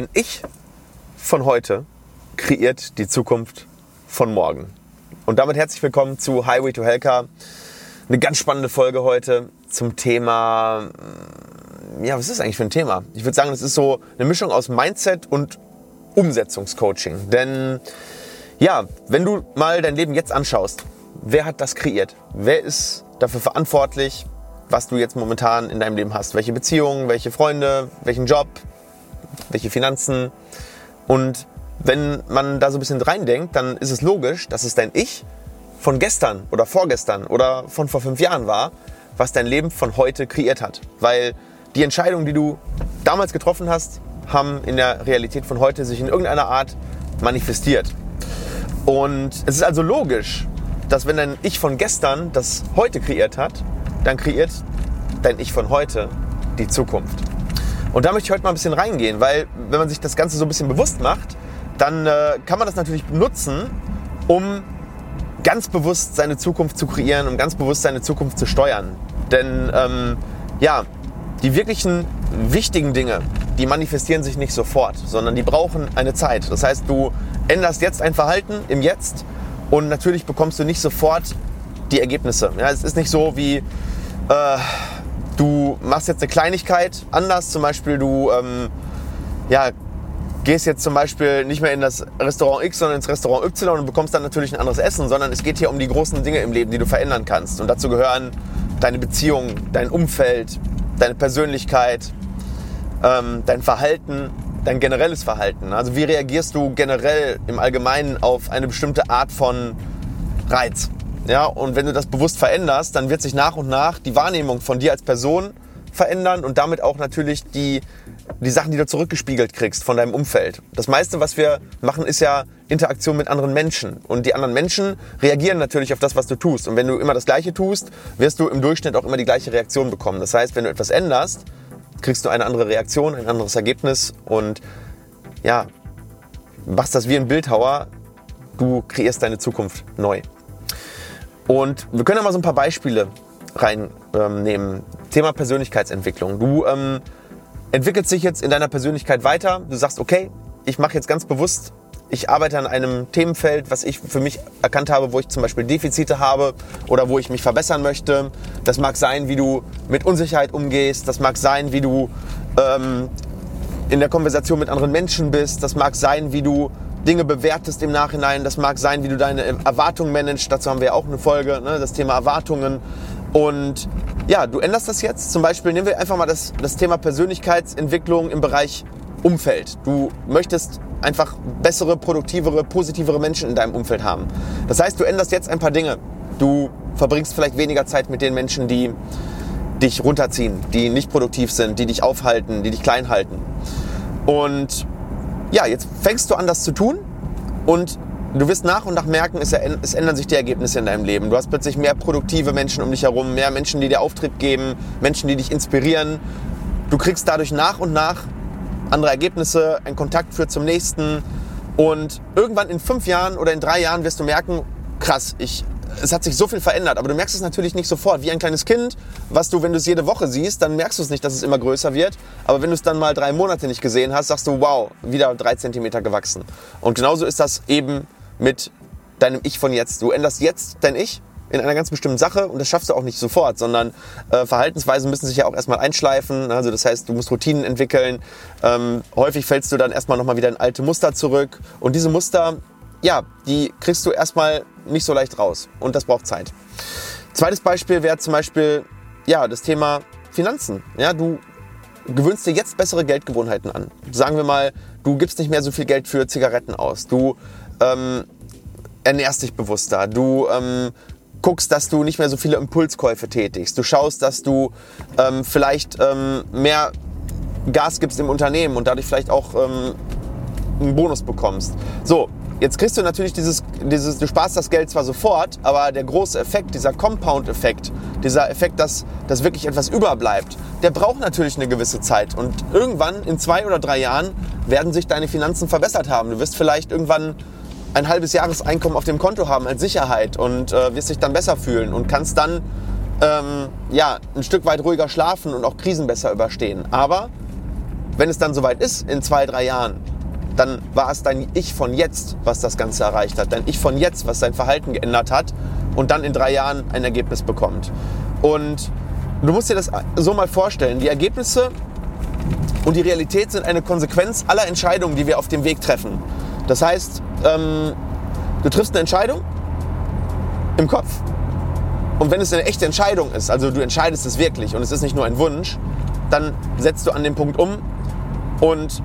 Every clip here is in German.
Dein Ich von heute kreiert die Zukunft von morgen. Und damit herzlich willkommen zu Highway to Helka. Eine ganz spannende Folge heute zum Thema, ja, was ist das eigentlich für ein Thema? Ich würde sagen, es ist so eine Mischung aus Mindset und Umsetzungscoaching. Denn ja, wenn du mal dein Leben jetzt anschaust, wer hat das kreiert? Wer ist dafür verantwortlich, was du jetzt momentan in deinem Leben hast? Welche Beziehungen, welche Freunde, welchen Job, welche Finanzen? Und wenn man da so ein bisschen reindenkt, dann ist es logisch, dass es dein Ich von gestern oder vorgestern oder von vor fünf Jahren war, was dein Leben von heute kreiert hat. Weil die Entscheidungen, die du damals getroffen hast, haben in der Realität von heute sich in irgendeiner Art manifestiert. Und es ist also logisch, dass wenn dein Ich von gestern das heute kreiert hat, dann kreiert dein Ich von heute die Zukunft. Und da möchte ich heute mal ein bisschen reingehen, weil wenn man sich das Ganze so ein bisschen bewusst macht, dann äh, kann man das natürlich nutzen, um ganz bewusst seine Zukunft zu kreieren, um ganz bewusst seine Zukunft zu steuern. Denn ähm, ja, die wirklichen wichtigen Dinge, die manifestieren sich nicht sofort, sondern die brauchen eine Zeit. Das heißt, du änderst jetzt ein Verhalten im Jetzt und natürlich bekommst du nicht sofort die Ergebnisse. Ja, es ist nicht so wie äh, du machst jetzt eine Kleinigkeit anders, zum Beispiel du ähm, ja, gehst jetzt zum Beispiel nicht mehr in das Restaurant X, sondern ins Restaurant Y und bekommst dann natürlich ein anderes Essen, sondern es geht hier um die großen Dinge im Leben, die du verändern kannst. Und dazu gehören deine Beziehung, dein Umfeld, deine Persönlichkeit, ähm, dein Verhalten, dein generelles Verhalten. Also wie reagierst du generell im Allgemeinen auf eine bestimmte Art von Reiz? Ja, und wenn du das bewusst veränderst, dann wird sich nach und nach die Wahrnehmung von dir als Person verändern und damit auch natürlich die, die Sachen, die du zurückgespiegelt kriegst von deinem Umfeld. Das meiste, was wir machen, ist ja Interaktion mit anderen Menschen. Und die anderen Menschen reagieren natürlich auf das, was du tust. Und wenn du immer das Gleiche tust, wirst du im Durchschnitt auch immer die gleiche Reaktion bekommen. Das heißt, wenn du etwas änderst, kriegst du eine andere Reaktion, ein anderes Ergebnis und ja, machst das wie ein Bildhauer, du kreierst deine Zukunft neu. Und wir können ja mal so ein paar Beispiele reinnehmen. Ähm, Thema Persönlichkeitsentwicklung. Du ähm, entwickelst dich jetzt in deiner Persönlichkeit weiter. Du sagst, okay, ich mache jetzt ganz bewusst, ich arbeite an einem Themenfeld, was ich für mich erkannt habe, wo ich zum Beispiel Defizite habe oder wo ich mich verbessern möchte. Das mag sein, wie du mit Unsicherheit umgehst. Das mag sein, wie du ähm, in der Konversation mit anderen Menschen bist. Das mag sein, wie du Dinge bewertest im Nachhinein. Das mag sein, wie du deine Erwartungen managst. Dazu haben wir ja auch eine Folge, ne? das Thema Erwartungen. Und ja, du änderst das jetzt. Zum Beispiel nehmen wir einfach mal das, das Thema Persönlichkeitsentwicklung im Bereich Umfeld. Du möchtest einfach bessere, produktivere, positivere Menschen in deinem Umfeld haben. Das heißt, du änderst jetzt ein paar Dinge. Du verbringst vielleicht weniger Zeit mit den Menschen, die dich runterziehen, die nicht produktiv sind, die dich aufhalten, die dich klein halten. Und ja, jetzt fängst du an, das zu tun und du wirst nach und nach merken, es, es, ändern sich die Ergebnisse in deinem Leben. Du hast plötzlich mehr produktive Menschen um dich herum, mehr Menschen, die dir Auftritt geben, Menschen, die dich inspirieren. Du kriegst dadurch nach und nach andere Ergebnisse, ein Kontakt führt zum nächsten. Und irgendwann in fünf Jahren oder in drei Jahren wirst du merken, krass, ich, es hat sich so viel verändert. Aber du merkst es natürlich nicht sofort. Wie ein kleines Kind, was du, wenn du es jede Woche siehst, dann merkst du es nicht, dass es immer größer wird. Aber wenn du es dann mal drei Monate nicht gesehen hast, sagst du, wow, wieder drei Zentimeter gewachsen. Und genauso ist das eben mit deinem Ich von jetzt. Du änderst jetzt dein Ich in einer ganz bestimmten Sache und das schaffst du auch nicht sofort, sondern äh, Verhaltensweisen müssen sich ja auch erstmal einschleifen. Also das heißt, du musst Routinen entwickeln. Ähm, häufig fällst du dann erstmal nochmal wieder in alte Muster zurück und diese Muster, ja, die kriegst du erstmal nicht so leicht raus und das braucht Zeit. Zweites Beispiel wäre zum Beispiel ja das Thema Finanzen. Ja, du gewöhnst dir jetzt bessere Geldgewohnheiten an. Sagen wir mal, du gibst nicht mehr so viel Geld für Zigaretten aus. Du ähm, ernährst dich bewusster. Du ähm, guckst, dass du nicht mehr so viele Impulskäufe tätigst. Du schaust, dass du ähm, vielleicht ähm, mehr Gas gibst im Unternehmen und dadurch vielleicht auch ähm, einen Bonus bekommst. So, jetzt kriegst du natürlich dieses, dieses, du sparst das Geld zwar sofort, aber der große Effekt, dieser Compound-Effekt, dieser Effekt, dass, dass wirklich etwas überbleibt, der braucht natürlich eine gewisse Zeit. Und irgendwann, in zwei oder drei Jahren, werden sich deine Finanzen verbessert haben. Du wirst vielleicht irgendwann ein halbes Jahreseinkommen auf dem Konto haben als Sicherheit und äh, wirst dich dann besser fühlen und kannst dann ähm, ja, ein Stück weit ruhiger schlafen und auch Krisen besser überstehen. Aber wenn es dann soweit ist, in zwei, drei Jahren, dann war es dein Ich von jetzt, was das Ganze erreicht hat. Dein Ich von jetzt, was sein Verhalten geändert hat und dann in drei Jahren ein Ergebnis bekommt. Und du musst dir das so mal vorstellen. Die Ergebnisse und die Realität sind eine Konsequenz aller Entscheidungen, die wir auf dem Weg treffen. Das heißt, ähm, du triffst eine Entscheidung im Kopf. Und wenn es eine echte Entscheidung ist, also du entscheidest es wirklich und es ist nicht nur ein Wunsch, dann setzt du an den Punkt um und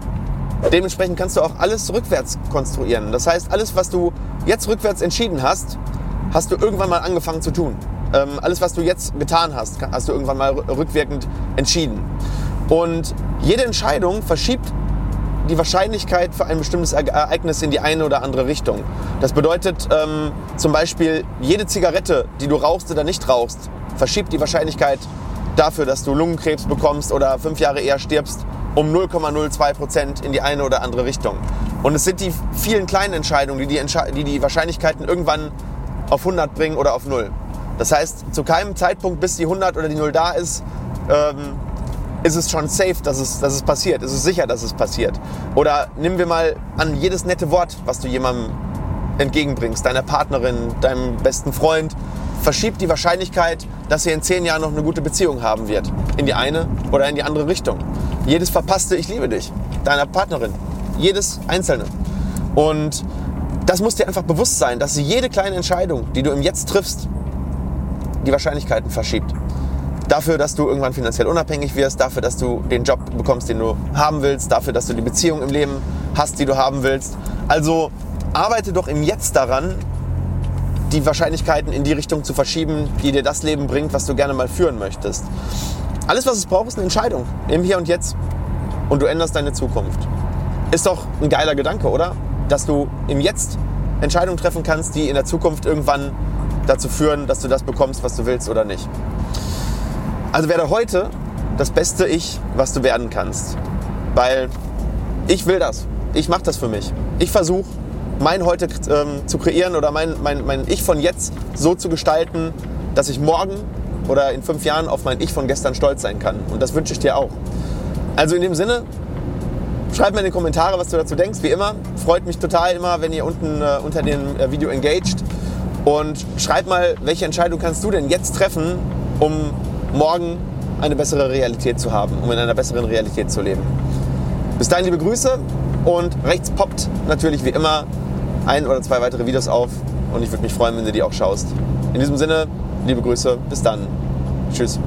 dementsprechend kannst du auch alles rückwärts konstruieren. Das heißt, alles, was du jetzt rückwärts entschieden hast, hast du irgendwann mal angefangen zu tun. Ähm, alles, was du jetzt getan hast, hast du irgendwann mal rückwirkend entschieden. Und jede Entscheidung verschiebt die Wahrscheinlichkeit für ein bestimmtes Ereignis in die eine oder andere Richtung. Das bedeutet ähm, zum Beispiel, jede Zigarette, die du rauchst oder nicht rauchst, verschiebt die Wahrscheinlichkeit dafür, dass du Lungenkrebs bekommst oder fünf Jahre eher stirbst, um 0,02 Prozent in die eine oder andere Richtung. Und es sind die vielen kleinen Entscheidungen, die die, Entsche die, die Wahrscheinlichkeiten irgendwann auf 100 bringen oder auf 0. Das heißt, zu keinem Zeitpunkt, bis die 100 oder die 0 da ist, ähm, ist es schon safe, dass es, dass es passiert. Ist es sicher, dass es passiert. Oder nehmen wir mal an jedes nette Wort, was du jemandem entgegenbringst, deiner Partnerin, deinem besten Freund, verschiebt die Wahrscheinlichkeit, dass ihr in zehn Jahren noch eine gute Beziehung haben wird. In die eine oder in die andere Richtung. Jedes verpasste Ich liebe dich, deiner Partnerin. Jedes einzelne. Und das muss dir einfach bewusst sein, dass jede kleine Entscheidung, die du im Jetzt triffst, die Wahrscheinlichkeiten verschiebt. Dafür, dass du irgendwann finanziell unabhängig wirst, dafür, dass du den Job bekommst, den du haben willst, dafür, dass du die Beziehung im Leben hast, die du haben willst. Also arbeite doch im Jetzt daran, die Wahrscheinlichkeiten in die Richtung zu verschieben, die dir das Leben bringt, was du gerne mal führen möchtest. Alles, was es braucht, ist eine Entscheidung. Im Hier und Jetzt. Und du änderst deine Zukunft. Ist doch ein geiler Gedanke, oder? Dass du im Jetzt Entscheidungen treffen kannst, die in der Zukunft irgendwann dazu führen, dass du das bekommst, was du willst oder nicht. Also werde heute das beste Ich, was du werden kannst. Weil ich will das. Ich mache das für mich. Ich versuche, mein Heute ähm, zu kreieren oder mein, mein, mein Ich von jetzt so zu gestalten, dass ich morgen oder in fünf Jahren auf mein Ich von gestern stolz sein kann. Und das wünsche ich dir auch. Also in dem Sinne, schreib mir in die Kommentare, was du dazu denkst. Wie immer, freut mich total immer, wenn ihr unten äh, unter dem äh, Video engaged. Und schreib mal, welche Entscheidung kannst du denn jetzt treffen, um morgen eine bessere Realität zu haben, um in einer besseren Realität zu leben. Bis dahin liebe Grüße und rechts poppt natürlich wie immer ein oder zwei weitere Videos auf und ich würde mich freuen, wenn du die auch schaust. In diesem Sinne, liebe Grüße, bis dann. Tschüss.